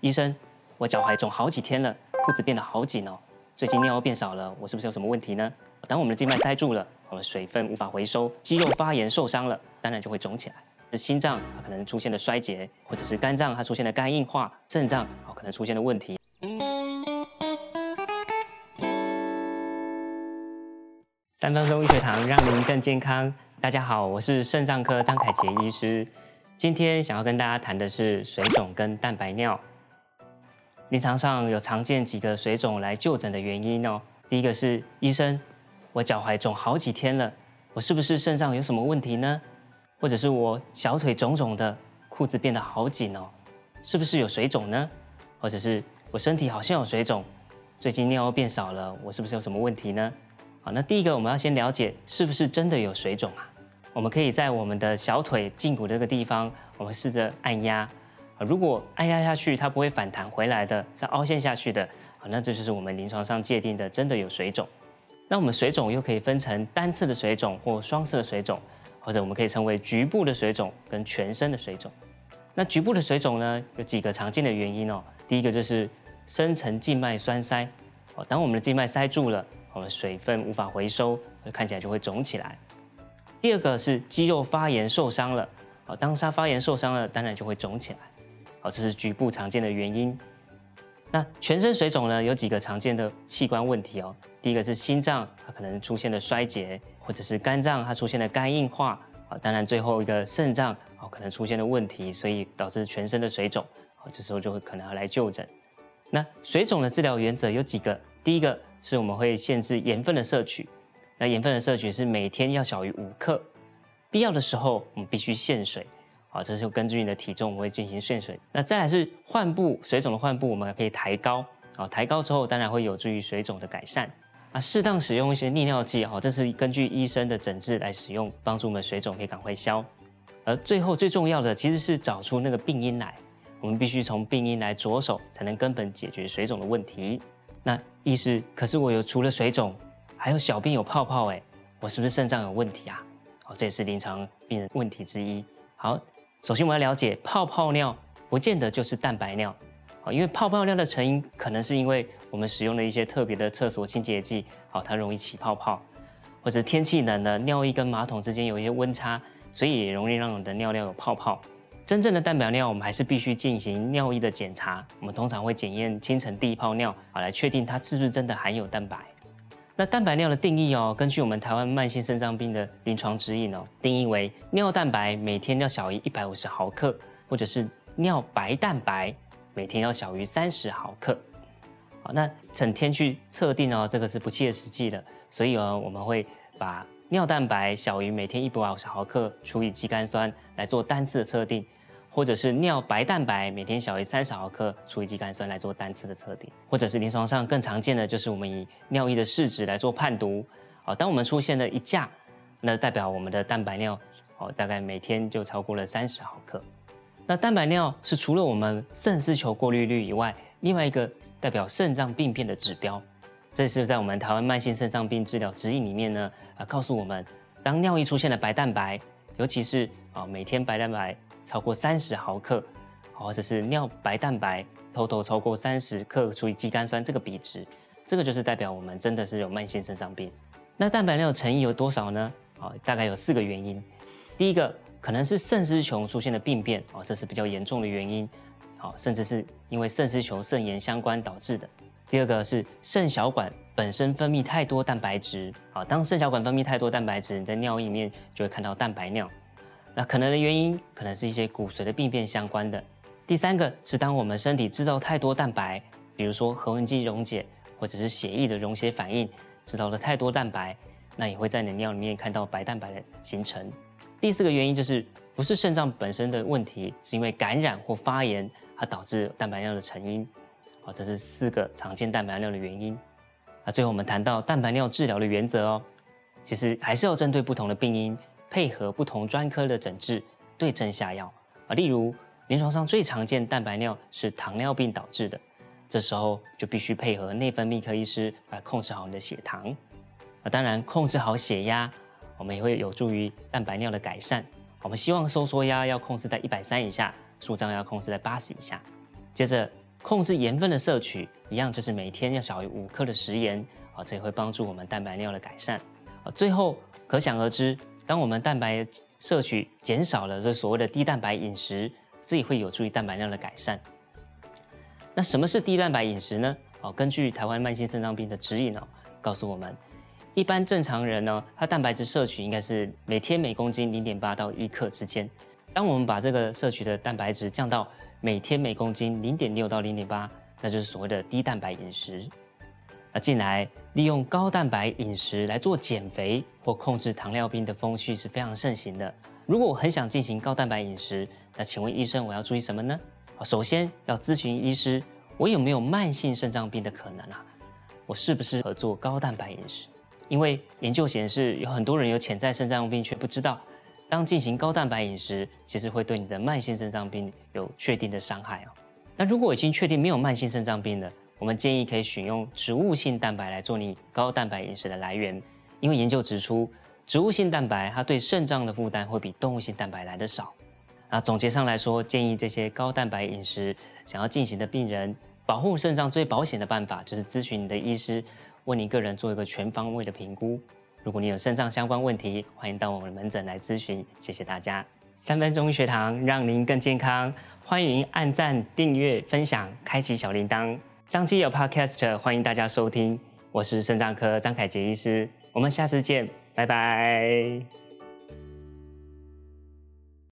医生，我脚踝肿好几天了，裤子变得好紧哦，最近尿变少了，我是不是有什么问题呢？当我们的静脉塞住了，我们水分无法回收，肌肉发炎受伤了，当然就会肿起来。是心脏它可能出现了衰竭，或者是肝脏它出现了肝硬化，肾脏哦可能出现了问题。三分钟医学堂让您更健康。大家好，我是肾脏科张凯杰医师。今天想要跟大家谈的是水肿跟蛋白尿。临床上有常见几个水肿来就诊的原因哦。第一个是医生，我脚踝肿好几天了，我是不是肾脏有什么问题呢？或者是我小腿肿肿的，裤子变得好紧哦，是不是有水肿呢？或者是我身体好像有水肿，最近尿变少了，我是不是有什么问题呢？好，那第一个我们要先了解是不是真的有水肿啊？我们可以在我们的小腿胫骨这个地方，我们试着按压，如果按压下去它不会反弹回来的，是凹陷下去的，那这就是我们临床上界定的真的有水肿。那我们水肿又可以分成单次的水肿或双次的水肿。或者我们可以称为局部的水肿跟全身的水肿。那局部的水肿呢，有几个常见的原因哦。第一个就是深层静脉栓塞，哦，当我们的静脉塞住了，我们水分无法回收，看起来就会肿起来。第二个是肌肉发炎受伤了，哦，当它发炎受伤了，当然就会肿起来。哦，这是局部常见的原因。那全身水肿呢，有几个常见的器官问题哦。第一个是心脏，它可能出现了衰竭，或者是肝脏它出现了肝硬化啊。当然，最后一个肾脏哦，可能出现了问题，所以导致全身的水肿啊。这时候就会可能要来就诊。那水肿的治疗原则有几个？第一个是我们会限制盐分的摄取，那盐分的摄取是每天要小于五克，必要的时候我们必须限水。啊，这是根据你的体重，我们会进行限水。那再来是患部水肿的患部，我们可以抬高。啊，抬高之后，当然会有助于水肿的改善。啊，适当使用一些利尿剂，哦，这是根据医生的诊治来使用，帮助我们水肿可以赶快消。而最后最重要的，其实是找出那个病因来。我们必须从病因来着手，才能根本解决水肿的问题。那医师，可是我有除了水肿，还有小便有泡泡，哎，我是不是肾脏有问题啊？哦，这也是临床病人问题之一。好。首先，我们要了解泡泡尿不见得就是蛋白尿，啊，因为泡泡尿的成因可能是因为我们使用了一些特别的厕所清洁剂，好，它容易起泡泡，或者天气冷了，尿液跟马桶之间有一些温差，所以也容易让我们的尿尿有泡泡。真正的蛋白尿，我们还是必须进行尿液的检查，我们通常会检验清晨第一泡尿，啊，来确定它是不是真的含有蛋白。那蛋白尿的定义哦，根据我们台湾慢性肾脏病的临床指引哦，定义为尿蛋白每天要小于一百五十毫克，或者是尿白蛋白每天要小于三十毫克。好，那整天去测定哦，这个是不切实际的，所以哦，我们会把尿蛋白小于每天一百五十毫克除以肌酐酸来做单次的测定。或者是尿白蛋白每天小于三十毫克除以肌酐酸来做单次的测定，或者是临床上更常见的就是我们以尿液的试纸来做判读。哦，当我们出现了一价，那代表我们的蛋白尿哦大概每天就超过了三十毫克。那蛋白尿是除了我们肾丝球过滤率以外，另外一个代表肾脏病变的指标。这是在我们台湾慢性肾脏病治疗指引里面呢，啊告诉我们，当尿液出现了白蛋白，尤其是啊每天白蛋白。超过三十毫克，或者是尿白蛋白偷偷超过三十克除以肌酐酸这个比值，这个就是代表我们真的是有慢性肾脏病。那蛋白尿成因有多少呢？大概有四个原因。第一个可能是肾丝球出现的病变，哦，这是比较严重的原因，好，甚至是因为肾丝球肾炎相关导致的。第二个是肾小管本身分泌太多蛋白质，啊，当肾小管分泌太多蛋白质，你在尿液里面就会看到蛋白尿。那可能的原因可能是一些骨髓的病变相关的。第三个是当我们身体制造太多蛋白，比如说核纹肌溶解或者是血液的溶血反应，制造了太多蛋白，那也会在你尿里面看到白蛋白的形成。第四个原因就是不是肾脏本身的问题，是因为感染或发炎，而导致蛋白尿的成因。好，这是四个常见蛋白尿的原因。那最后我们谈到蛋白尿治疗的原则哦，其实还是要针对不同的病因。配合不同专科的诊治，对症下药啊。例如，临床上最常见蛋白尿是糖尿病导致的，这时候就必须配合内分泌科医师来控制好你的血糖。啊，当然控制好血压，我们也会有助于蛋白尿的改善。我们希望收缩压要控制在一百三以下，舒张要控制在八十以下。接着，控制盐分的摄取，一样就是每天要少于五克的食盐，啊，这也会帮助我们蛋白尿的改善。啊，最后可想而知，当我们蛋白摄取减少了，这所谓的低蛋白饮食，这也会有助于蛋白量的改善。那什么是低蛋白饮食呢？哦，根据台湾慢性肾脏病的指引哦，告诉我们，一般正常人呢，他蛋白质摄取应该是每天每公斤零点八到一克之间。当我们把这个摄取的蛋白质降到每天每公斤零点六到零点八，那就是所谓的低蛋白饮食。那近来利用高蛋白饮食来做减肥或控制糖尿病的风气是非常盛行的。如果我很想进行高蛋白饮食，那请问医生我要注意什么呢？首先要咨询医师，我有没有慢性肾脏病的可能啊？我适不适合做高蛋白饮食？因为研究显示，有很多人有潜在肾脏病却不知道。当进行高蛋白饮食，其实会对你的慢性肾脏病有确定的伤害哦。那如果已经确定没有慢性肾脏病了，我们建议可以选用植物性蛋白来做你高蛋白饮食的来源，因为研究指出，植物性蛋白它对肾脏的负担会比动物性蛋白来得少。那总结上来说，建议这些高蛋白饮食想要进行的病人，保护肾脏最保险的办法就是咨询你的医师，为你个人做一个全方位的评估。如果你有肾脏相关问题，欢迎到我们的门诊来咨询。谢谢大家，三分钟医学堂让您更健康。欢迎按赞、订阅、分享、开启小铃铛。张基有 Podcast，欢迎大家收听。我是肾脏科张凯杰医师，我们下次见，拜拜。